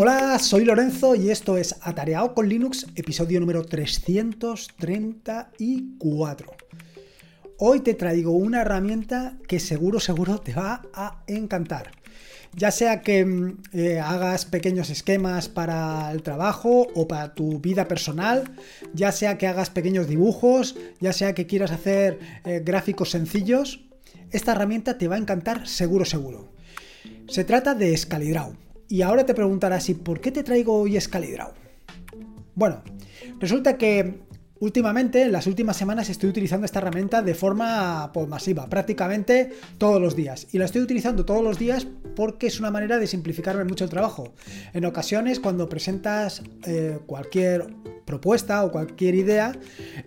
Hola, soy Lorenzo y esto es Atareado con Linux, episodio número 334. Hoy te traigo una herramienta que seguro, seguro te va a encantar. Ya sea que mm, eh, hagas pequeños esquemas para el trabajo o para tu vida personal, ya sea que hagas pequeños dibujos, ya sea que quieras hacer eh, gráficos sencillos, esta herramienta te va a encantar seguro, seguro. Se trata de Scalidraw. Y ahora te preguntarás, ¿y por qué te traigo hoy Scalidraw? Bueno, resulta que últimamente, en las últimas semanas, estoy utilizando esta herramienta de forma pues, masiva, prácticamente todos los días. Y la estoy utilizando todos los días porque es una manera de simplificarme mucho el trabajo. En ocasiones, cuando presentas eh, cualquier propuesta o cualquier idea,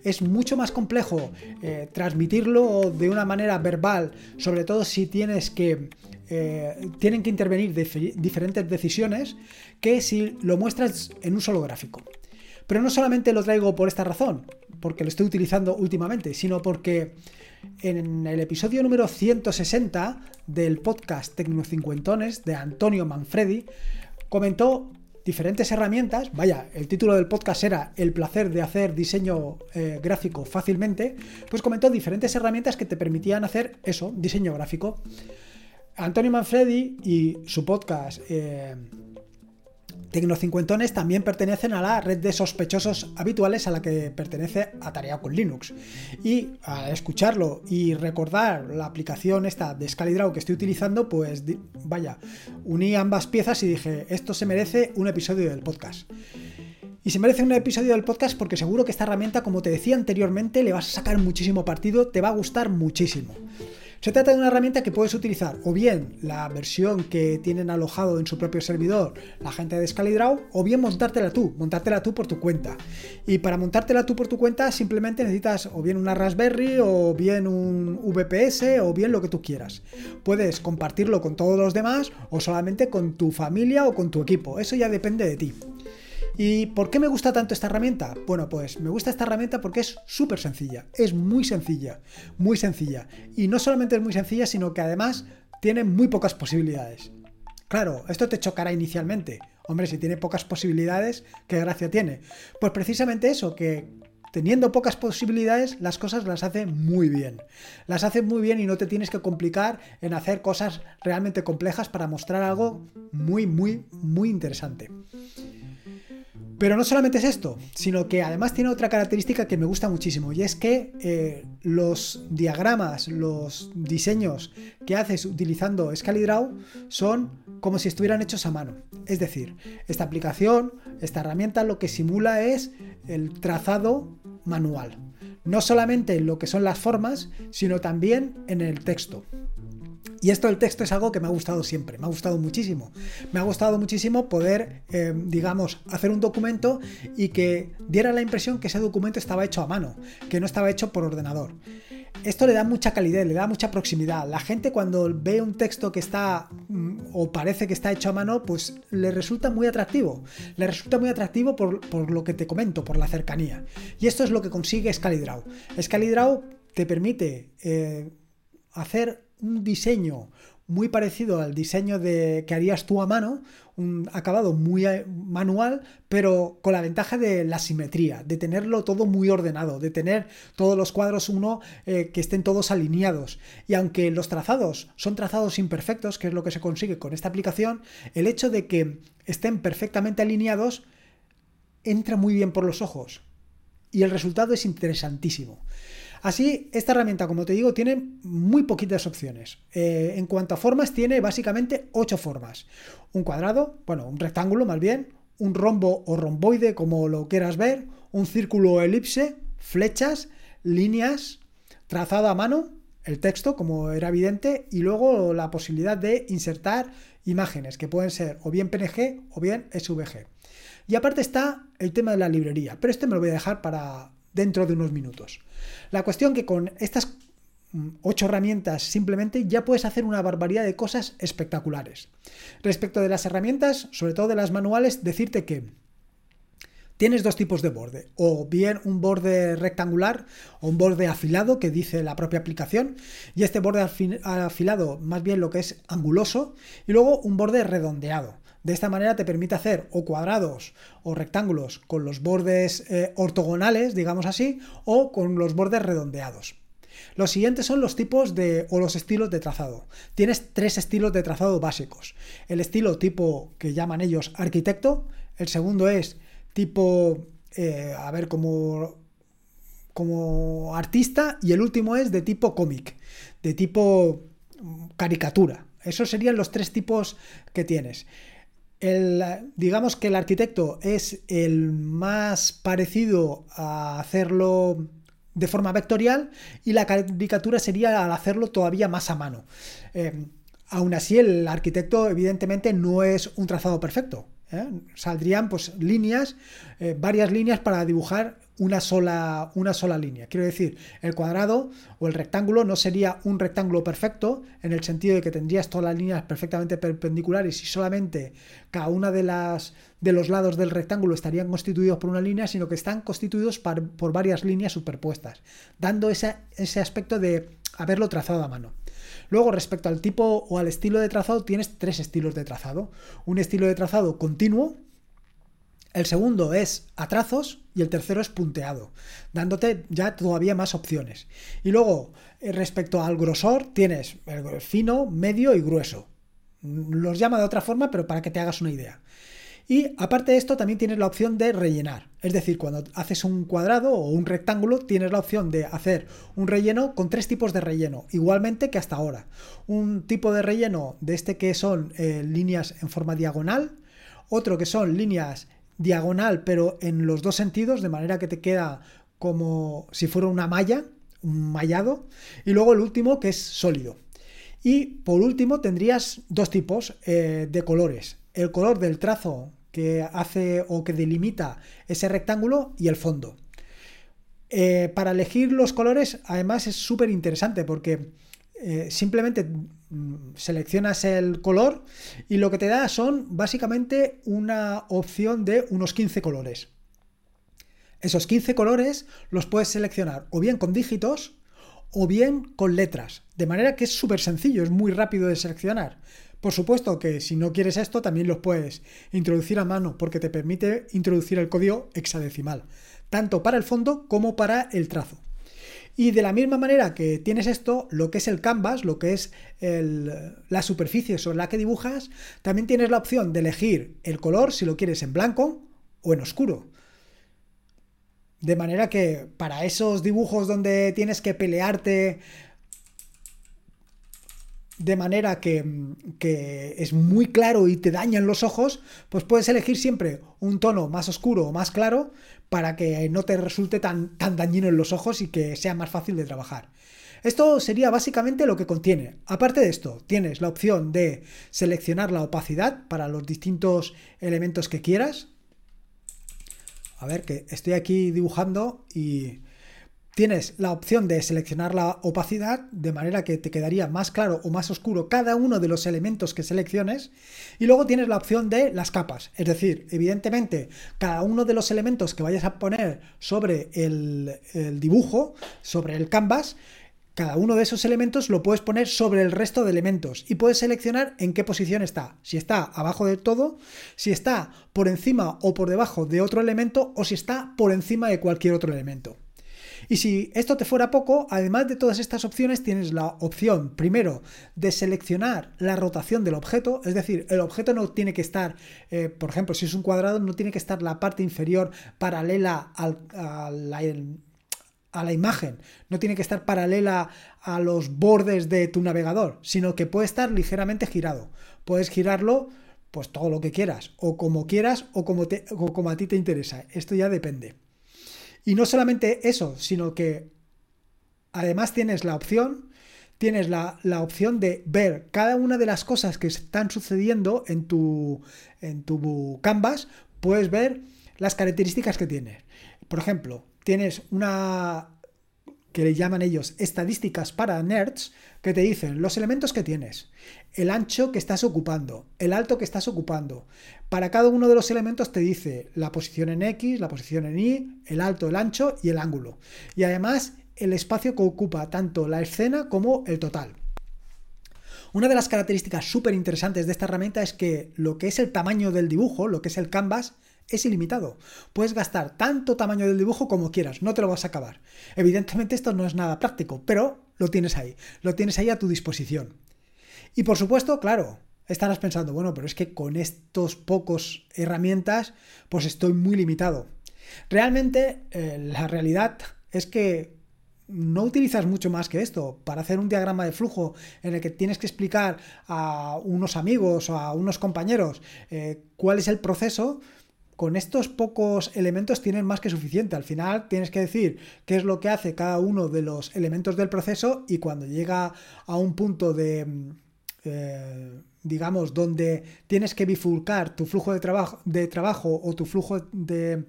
es mucho más complejo eh, transmitirlo de una manera verbal, sobre todo si tienes que eh, tienen que intervenir diferentes decisiones que si lo muestras en un solo gráfico. Pero no solamente lo traigo por esta razón, porque lo estoy utilizando últimamente, sino porque en el episodio número 160 del podcast Tecnocincuentones de Antonio Manfredi, comentó diferentes herramientas. Vaya, el título del podcast era El placer de hacer diseño eh, gráfico fácilmente. Pues comentó diferentes herramientas que te permitían hacer eso, diseño gráfico. Antonio Manfredi y su podcast eh, Tecnocincuentones también pertenecen a la red de sospechosos habituales a la que pertenece Atareado con Linux. Y al escucharlo y recordar la aplicación esta de Scalidraw que estoy utilizando, pues vaya, uní ambas piezas y dije, esto se merece un episodio del podcast. Y se merece un episodio del podcast porque seguro que esta herramienta, como te decía anteriormente, le vas a sacar muchísimo partido, te va a gustar muchísimo. Se trata de una herramienta que puedes utilizar o bien la versión que tienen alojado en su propio servidor la gente de Scalidraw o bien montártela tú, montártela tú por tu cuenta. Y para montártela tú por tu cuenta simplemente necesitas o bien una Raspberry o bien un VPS o bien lo que tú quieras. Puedes compartirlo con todos los demás o solamente con tu familia o con tu equipo. Eso ya depende de ti. ¿Y por qué me gusta tanto esta herramienta? Bueno, pues me gusta esta herramienta porque es súper sencilla, es muy sencilla, muy sencilla. Y no solamente es muy sencilla, sino que además tiene muy pocas posibilidades. Claro, esto te chocará inicialmente. Hombre, si tiene pocas posibilidades, ¿qué gracia tiene? Pues precisamente eso, que teniendo pocas posibilidades, las cosas las hace muy bien. Las hace muy bien y no te tienes que complicar en hacer cosas realmente complejas para mostrar algo muy, muy, muy interesante. Pero no solamente es esto, sino que además tiene otra característica que me gusta muchísimo y es que eh, los diagramas, los diseños que haces utilizando Scalidraw son como si estuvieran hechos a mano. Es decir, esta aplicación, esta herramienta lo que simula es el trazado manual. No solamente en lo que son las formas, sino también en el texto. Y esto del texto es algo que me ha gustado siempre, me ha gustado muchísimo. Me ha gustado muchísimo poder, eh, digamos, hacer un documento y que diera la impresión que ese documento estaba hecho a mano, que no estaba hecho por ordenador. Esto le da mucha calidad, le da mucha proximidad. La gente cuando ve un texto que está mm, o parece que está hecho a mano, pues le resulta muy atractivo. Le resulta muy atractivo por, lo que te comento, por la cercanía. Y esto es lo que consigue Scalidraw. Scalidraw te permite eh, hacer un diseño muy parecido al diseño de, que harías tú a mano, un acabado muy eh, manual, pero con la ventaja de la simetría, de tenerlo todo muy ordenado, de tener todos los cuadros uno eh, que estén todos alineados. Y aunque los trazados son trazados imperfectos, que es lo que se consigue con esta aplicación, el hecho de que estén perfectamente alineados entra muy bien por los ojos. Y el resultado es interesantísimo. Así, esta herramienta, como te digo, tiene muy poquitas opciones. Eh, en cuanto a formas, tiene básicamente ocho formas. Un cuadrado, bueno, un rectángulo más bien, un rombo o romboide, como lo quieras ver, un círculo o elipse, flechas, líneas, trazado a mano, el texto, como era evidente, y luego la posibilidad de insertar imágenes, que pueden ser o bien PNG o bien SVG. Y aparte está el tema de la librería, pero este me lo voy a dejar para dentro de unos minutos. La cuestión que con estas mm, ocho herramientas simplemente ya puedes hacer una barbaridad de cosas espectaculares. Respecto de las herramientas, sobre todo de las manuales, decirte que tienes dos tipos de borde, o bien un borde rectangular o un borde afilado que dice la propia aplicación, y este borde afilado más bien lo que es anguloso, y luego un borde redondeado. De esta manera te permite hacer o cuadrados o rectángulos con los bordes eh, ortogonales, digamos así, o con los bordes redondeados. Los siguientes son los tipos de o los estilos de trazado. Tienes tres estilos de trazado básicos. El estilo tipo que llaman ellos arquitecto, el segundo es tipo, eh, a ver, como, como artista y el último es de tipo cómic, de tipo mm, caricatura. Esos serían los tres tipos que tienes. Digamos que el arquitecto es el más parecido a hacerlo de forma vectorial y la caricatura sería al hacerlo todavía más a mano. Eh, aún así, el arquitecto evidentemente no es un trazado perfecto. ¿eh? Saldrían pues líneas, eh, varias líneas para dibujar una sola, una sola línea. Quiero decir, el cuadrado o el rectángulo no sería un rectángulo perfecto en el sentido de que tendrías todas las líneas perfectamente perpendiculares y solamente cada una de las de los lados del rectángulo estarían constituidos por una línea, sino que están constituidos por varias líneas superpuestas, dando ese, ese aspecto de haberlo trazado a mano. Luego, respecto al tipo o al estilo de trazado, tienes tres estilos de trazado. Un estilo de trazado continuo, el segundo es a trazos y el tercero es punteado, dándote ya todavía más opciones. Y luego, eh, respecto al grosor, tienes el fino, medio y grueso. Los llama de otra forma, pero para que te hagas una idea. Y aparte de esto, también tienes la opción de rellenar. Es decir, cuando haces un cuadrado o un rectángulo, tienes la opción de hacer un relleno con tres tipos de relleno, igualmente que hasta ahora. Un tipo de relleno de este que son eh, líneas en forma diagonal, otro que son líneas diagonal, pero en los dos sentidos, de manera que te queda como si fuera una malla, un mallado, y luego el último que es sólido. Y por último tendrías dos tipos eh, de colores, el color del trazo que hace o que delimita ese rectángulo y el fondo. Eh, para elegir los colores, además es súper interesante porque eh, simplemente seleccionas el color y lo que te da son básicamente una opción de unos 15 colores. Esos 15 colores los puedes seleccionar o bien con dígitos o bien con letras, de manera que es súper sencillo, es muy rápido de seleccionar. Por supuesto que si no quieres esto también los puedes introducir a mano porque te permite introducir el código hexadecimal, tanto para el fondo como para el trazo. Y de la misma manera que tienes esto, lo que es el canvas, lo que es la superficie sobre la que dibujas, también tienes la opción de elegir el color si lo quieres en blanco o en oscuro. De manera que para esos dibujos donde tienes que pelearte de manera que, que, es muy claro y te dañan los ojos, pues puedes elegir siempre un tono más oscuro o más claro para que no te resulte tan, tan dañino en los ojos y que sea más fácil de trabajar. Esto sería básicamente lo que contiene. Aparte de esto, tienes la opción de seleccionar la opacidad para los distintos elementos que quieras. A ver, que estoy aquí dibujando y Tienes la opción de seleccionar la opacidad de manera que te quedaría más claro o más oscuro cada uno de los elementos que selecciones y luego tienes la opción de las capas, es decir, evidentemente cada uno de los elementos que vayas a poner sobre el, dibujo, sobre el canvas, cada uno de esos elementos lo puedes poner sobre el resto de elementos y puedes seleccionar en qué posición está. Si está abajo de todo, si está por encima o por debajo de otro elemento o si está por encima de cualquier otro elemento. Y si esto te fuera poco, además de todas estas opciones, tienes la opción, primero, de seleccionar la rotación del objeto, es decir, el objeto no tiene que estar, eh, por ejemplo, si es un cuadrado, no tiene que estar la parte inferior paralela a, la, imagen, no tiene que estar paralela a los bordes de tu navegador, sino que puede estar ligeramente girado. Puedes girarlo pues todo lo que quieras, o como quieras, o como, te, o como a ti te interesa. Esto ya depende. Y no solamente eso, sino que además tienes la opción, tienes la, opción de ver cada una de las cosas que están sucediendo en tu, en tu canvas, puedes ver las características que tiene. Por ejemplo, tienes una que le llaman ellos estadísticas para nerds, que te dicen los elementos que tienes, el ancho que estás ocupando, el alto que estás ocupando. Para cada uno de los elementos te dice la posición en X, la posición en Y, el alto, el ancho y el ángulo. Y además el espacio que ocupa tanto la escena como el total. Una de las características súper interesantes de esta herramienta es que lo que es el tamaño del dibujo, lo que es el canvas, es ilimitado. Puedes gastar tanto tamaño del dibujo como quieras, no te lo vas a acabar. Evidentemente esto no es nada práctico, pero lo tienes ahí, lo tienes ahí a tu disposición. Y por supuesto, claro, estarás pensando, bueno, pero es que con estos pocos herramientas, pues estoy muy limitado. Realmente, eh, la realidad es que no utilizas mucho más que esto. Para hacer un diagrama de flujo en el que tienes que explicar a unos amigos o a unos compañeros eh, cuál es el proceso, con estos pocos elementos tienes más que suficiente. Al final tienes que decir qué es lo que hace cada uno de los elementos del proceso y cuando llega a un punto de... Eh, digamos, donde tienes que bifurcar tu flujo de trabajo, de trabajo o tu flujo de,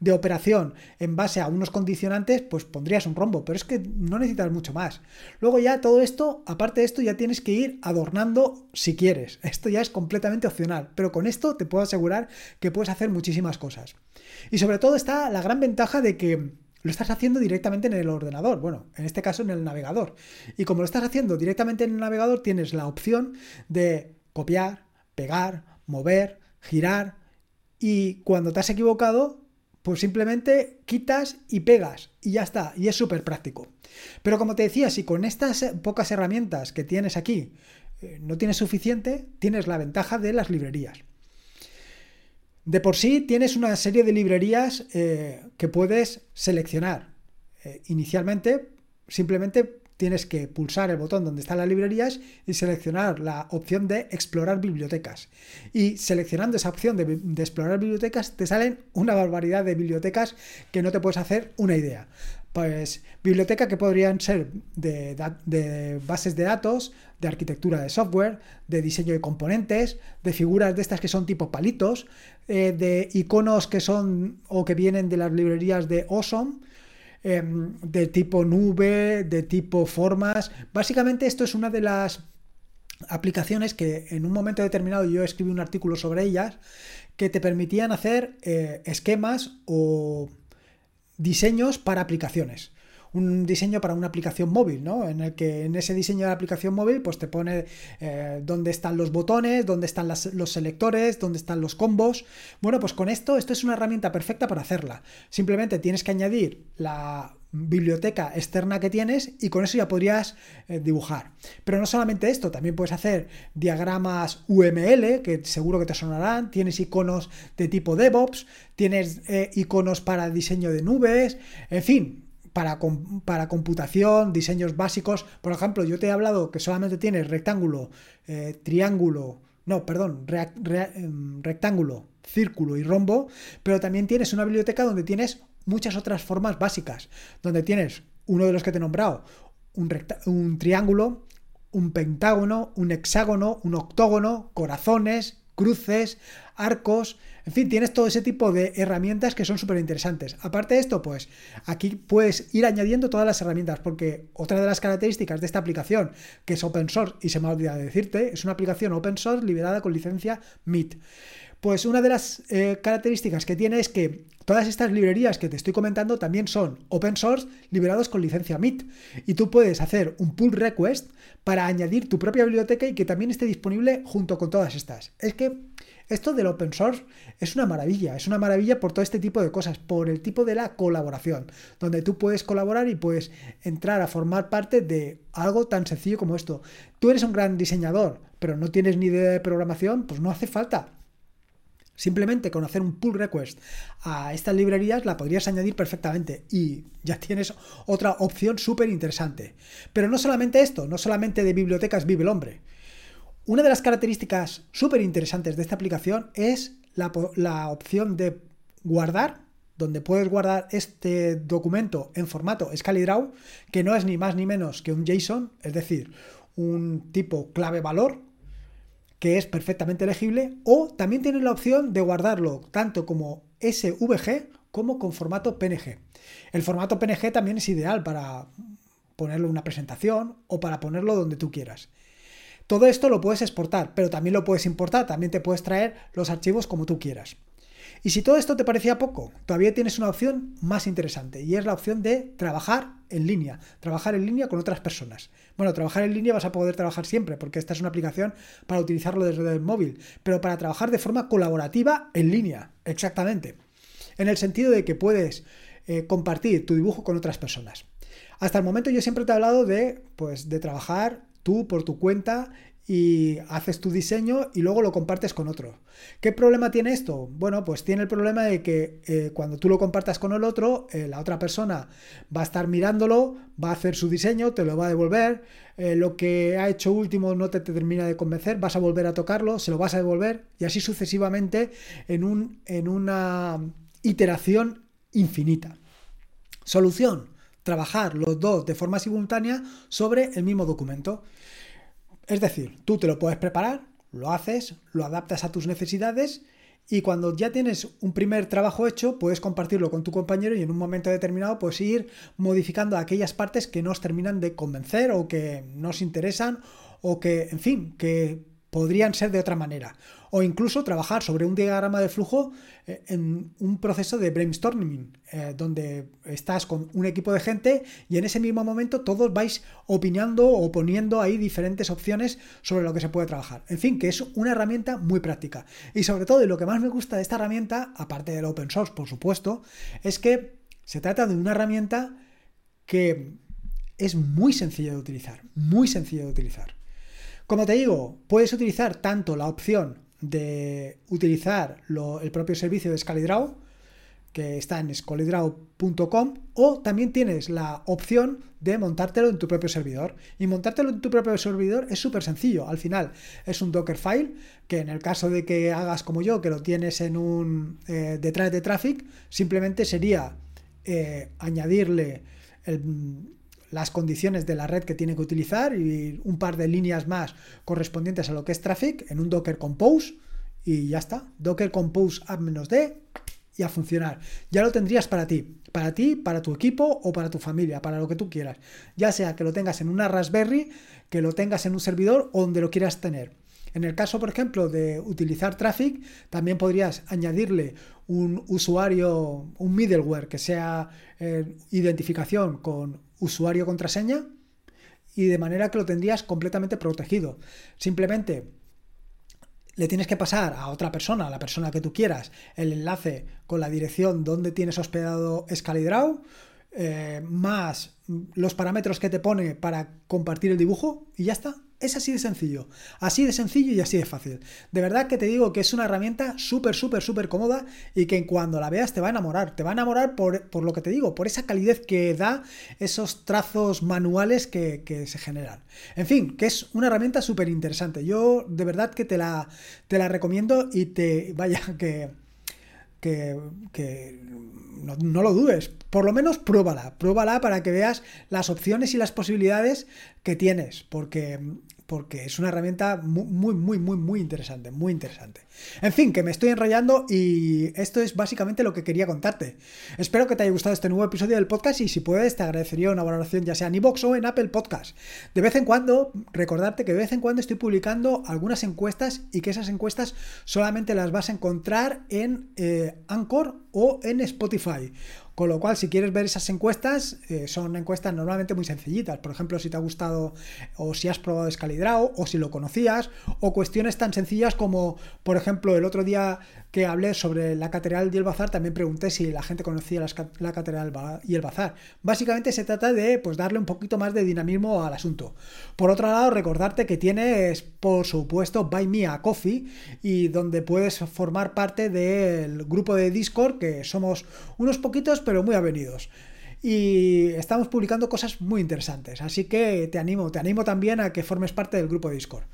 de, operación en base a unos condicionantes, pues pondrías un rombo, pero es que no necesitas mucho más. Luego ya todo esto, aparte de esto, ya tienes que ir adornando si quieres. Esto ya es completamente opcional, pero con esto te puedo asegurar que puedes hacer muchísimas cosas. Y sobre todo está la gran ventaja de que lo estás haciendo directamente en el ordenador, bueno, en este caso en el navegador. Y como lo estás haciendo directamente en el navegador, tienes la opción de copiar, pegar, mover, girar y cuando te has equivocado, pues simplemente quitas y pegas y ya está, y es súper práctico. Pero como te decía, si con estas pocas herramientas que tienes aquí eh, no tienes suficiente, tienes la ventaja de las librerías. De por sí tienes una serie de librerías eh, que puedes seleccionar. Eh, inicialmente, simplemente tienes que pulsar el botón donde están las librerías y seleccionar la opción de explorar bibliotecas. Y seleccionando esa opción de, explorar bibliotecas te salen una barbaridad de bibliotecas que no te puedes hacer una idea. Pues biblioteca que podrían ser de, bases de datos, de arquitectura de software, de diseño de componentes, de figuras de estas que son tipo palitos, eh, de iconos que son o que vienen de las librerías de Awesome, Em, de tipo nube, de tipo formas. Básicamente esto es una de las aplicaciones que en un momento determinado yo escribí un artículo sobre ellas que te permitían hacer eh, esquemas o diseños para aplicaciones un diseño para una aplicación móvil, ¿no? En el que en ese diseño de la aplicación móvil, pues te pone eh, dónde están los botones, dónde están los selectores, dónde están los combos. Bueno, pues con esto, esto es una herramienta perfecta para hacerla. Simplemente tienes que añadir la biblioteca externa que tienes y con eso ya podrías eh, dibujar. Pero no solamente esto, también puedes hacer diagramas UML, que seguro que te sonarán, tienes iconos de tipo DevOps, tienes eh, iconos para diseño de nubes, en fin, para, para, computación, diseños básicos. Por ejemplo, yo te he hablado que solamente tienes rectángulo, eh, triángulo, no, perdón, em, rectángulo, círculo y rombo, pero también tienes una biblioteca donde tienes muchas otras formas básicas, donde tienes uno de los que te he nombrado, un, un triángulo, un pentágono, un hexágono, un octógono, corazones, cruces, arcos, en fin, tienes todo ese tipo de herramientas que son súper interesantes. Aparte de esto, pues aquí puedes ir añadiendo todas las herramientas, porque otra de las características de esta aplicación, que es open source, y se me ha olvidado decirte, es una aplicación open source liberada con licencia MIT. Pues una de las eh, características que tiene es que todas estas librerías que te estoy comentando también son open source liberados con licencia MIT. Y tú puedes hacer un pull request para añadir tu propia biblioteca y que también esté disponible junto con todas estas. Es que esto del open source es una maravilla, es una maravilla por todo este tipo de cosas, por el tipo de la colaboración, donde tú puedes colaborar y puedes entrar a formar parte de algo tan sencillo como esto. Tú eres un gran diseñador, pero no tienes ni idea de programación, pues no hace falta. Simplemente con hacer un pull request a estas librerías la podrías añadir perfectamente y ya tienes otra opción súper interesante. Pero no solamente esto, no solamente de bibliotecas vive el hombre. Una de las características súper interesantes de esta aplicación es la, opción de guardar, donde puedes guardar este documento en formato ScaliDraw, que no es ni más ni menos que un JSON, es decir, un tipo clave valor que es perfectamente legible, o también tienes la opción de guardarlo tanto como SVG como con formato PNG. El formato PNG también es ideal para ponerlo en una presentación o para ponerlo donde tú quieras. Todo esto lo puedes exportar, pero también lo puedes importar, también te puedes traer los archivos como tú quieras. Y si todo esto te parecía poco, todavía tienes una opción más interesante y es la opción de trabajar en línea, trabajar en línea con otras personas. Bueno, trabajar en línea vas a poder trabajar siempre porque esta es una aplicación para utilizarlo desde el móvil, pero para trabajar de forma colaborativa en línea, exactamente. En el sentido de que puedes eh, compartir tu dibujo con otras personas. Hasta el momento yo siempre te he hablado de, pues, de trabajar tú por tu cuenta y haces tu diseño y luego lo compartes con otro. ¿Qué problema tiene esto? Bueno, pues tiene el problema de que eh, cuando tú lo compartas con el otro, eh, la otra persona va a estar mirándolo, va a hacer su diseño, te lo va a devolver, eh, lo que ha hecho último no te, termina de convencer, vas a volver a tocarlo, se lo vas a devolver y así sucesivamente en, un, en una iteración infinita. Solución, trabajar los dos de forma simultánea sobre el mismo documento. Es decir, tú te lo puedes preparar, lo haces, lo adaptas a tus necesidades y cuando ya tienes un primer trabajo hecho, puedes compartirlo con tu compañero y en un momento determinado pues ir modificando aquellas partes que nos terminan de convencer o que nos interesan o que, en fin, que podrían ser de otra manera. O incluso trabajar sobre un diagrama de flujo eh, en un proceso de brainstorming, eh, donde estás con un equipo de gente y en ese mismo momento todos vais opinando o poniendo ahí diferentes opciones sobre lo que se puede trabajar. En fin, que es una herramienta muy práctica. Y sobre todo, y lo que más me gusta de esta herramienta, aparte del open source, por supuesto, es que se trata de una herramienta que es muy sencilla de utilizar, muy sencilla de utilizar. Como te digo, puedes utilizar tanto la opción de utilizar el propio servicio de ScaliDraw, que está en scalidraw.com, o también tienes la opción de montártelo en tu propio servidor. Y montártelo en tu propio servidor es súper sencillo. Al final es un Dockerfile que en el caso de que hagas como yo, que lo tienes en un eh, detrás de Traffic, simplemente sería eh, añadirle el, las condiciones de la red que tiene que utilizar y un par de líneas más correspondientes a lo que es traffic en un Docker Compose y ya está. Docker Compose app-d y a funcionar. Ya lo tendrías para ti, para ti, para tu equipo o para tu familia, para lo que tú quieras. Ya sea que lo tengas en una Raspberry, que lo tengas en un servidor o donde lo quieras tener. En el caso, por ejemplo, de utilizar Traffic, también podrías añadirle un usuario, un middleware que sea eh, identificación con usuario contraseña y de manera que lo tendrías completamente protegido. Simplemente le tienes que pasar a otra persona, a la persona que tú quieras, el enlace con la dirección donde tienes hospedado Scalidraw, eh, más los parámetros que te pone para compartir el dibujo y ya está. Es así de sencillo, así de sencillo y así de fácil. De verdad que te digo que es una herramienta súper, súper, súper cómoda y que cuando la veas te va a enamorar. Te va a enamorar por, lo que te digo, por esa calidez que da esos trazos manuales que, se generan. En fin, que es una herramienta súper interesante. Yo de verdad que te la, te la recomiendo y te vaya que, que, no, no, lo dudes. Por lo menos pruébala, pruébala para que veas las opciones y las posibilidades que tienes, porque porque es una herramienta muy, muy, muy, muy interesante, muy interesante. En fin, que me estoy enrollando y esto es básicamente lo que quería contarte. Espero que te haya gustado este nuevo episodio del podcast y si puedes te agradecería una valoración ya sea en iVoox o en Apple Podcast. De vez en cuando, recordarte que de vez en cuando estoy publicando algunas encuestas y que esas encuestas solamente las vas a encontrar en eh, Anchor o en Spotify. Con lo cual, si quieres ver esas encuestas, eh, son encuestas normalmente muy sencillitas. Por ejemplo, si te ha gustado o si has probado Scalidrao o si lo conocías, o cuestiones tan sencillas como, por ejemplo, el otro día que hablé sobre la catedral y el bazar, también pregunté si la gente conocía la, catedral y el bazar. Básicamente se trata de pues, darle un poquito más de dinamismo al asunto. Por otro lado, recordarte que tienes, por supuesto, Buy Me a Coffee y donde puedes formar parte del grupo de Discord, que somos unos poquitos, pero muy avenidos y estamos publicando cosas muy interesantes. Así que te animo, te animo también a que formes parte del grupo de Discord.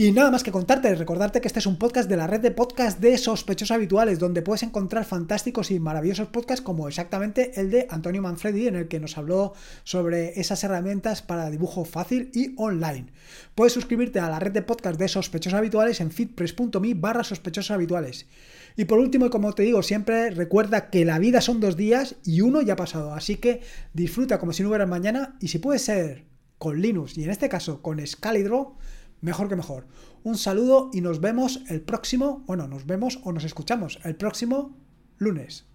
Y nada más que contarte, recordarte que este es un podcast de la red de podcast de sospechosos habituales, donde puedes encontrar fantásticos y maravillosos podcasts como exactamente el de Antonio Manfredi, en el que nos habló sobre esas herramientas para dibujo fácil y online. Puedes suscribirte a la red de podcast de sospechosos habituales en fitpress.me barra sospechosos habituales. Y por último, y como te digo siempre, recuerda que la vida son dos días y uno ya ha pasado, así que disfruta como si no hubiera mañana y si puede ser con Linux y en este caso con Scalidraw, mejor que mejor. Un saludo y nos vemos el próximo, bueno, nos vemos o nos escuchamos el próximo lunes.